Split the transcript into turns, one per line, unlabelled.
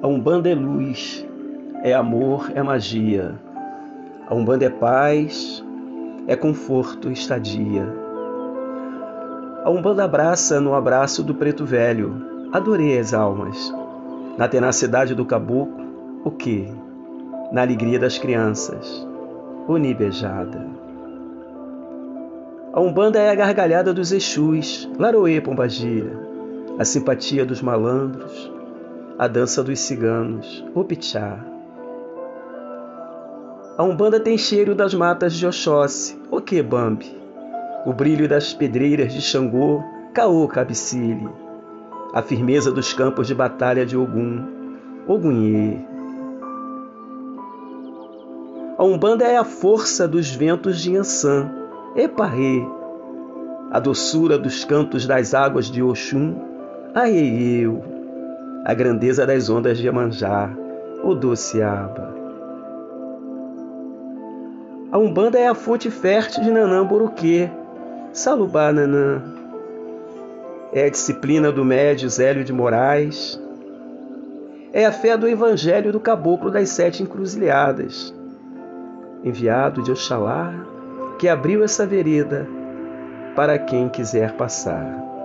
A Umbanda é luz, é amor, é magia. A Umbanda é paz, é conforto, estadia. A Umbanda abraça no abraço do preto velho. Adorei as almas. Na tenacidade do caboclo, o que? Na alegria das crianças, unibejada. A Umbanda é a gargalhada dos Exus, Laroê Pombagira, a simpatia dos malandros, a dança dos ciganos, o pichá. A Umbanda tem cheiro das matas de Oxóssi, o quebambe, o brilho das pedreiras de Xangô, Caô Cabicile, a firmeza dos campos de batalha de Ogum, Ogunhê. A Umbanda é a força dos ventos de Ançã, Eparrê, a doçura dos cantos das águas de Oxum, Aieieu a grandeza das ondas de Iemanjá, o doce aba. A Umbanda é a fonte fértil de Nanã Boruquê, Salubá Nanã. É a disciplina do médio Zélio de Moraes. É a fé do Evangelho do Caboclo das Sete Encruzilhadas, enviado de Oxalá, que abriu essa vereda para quem quiser passar.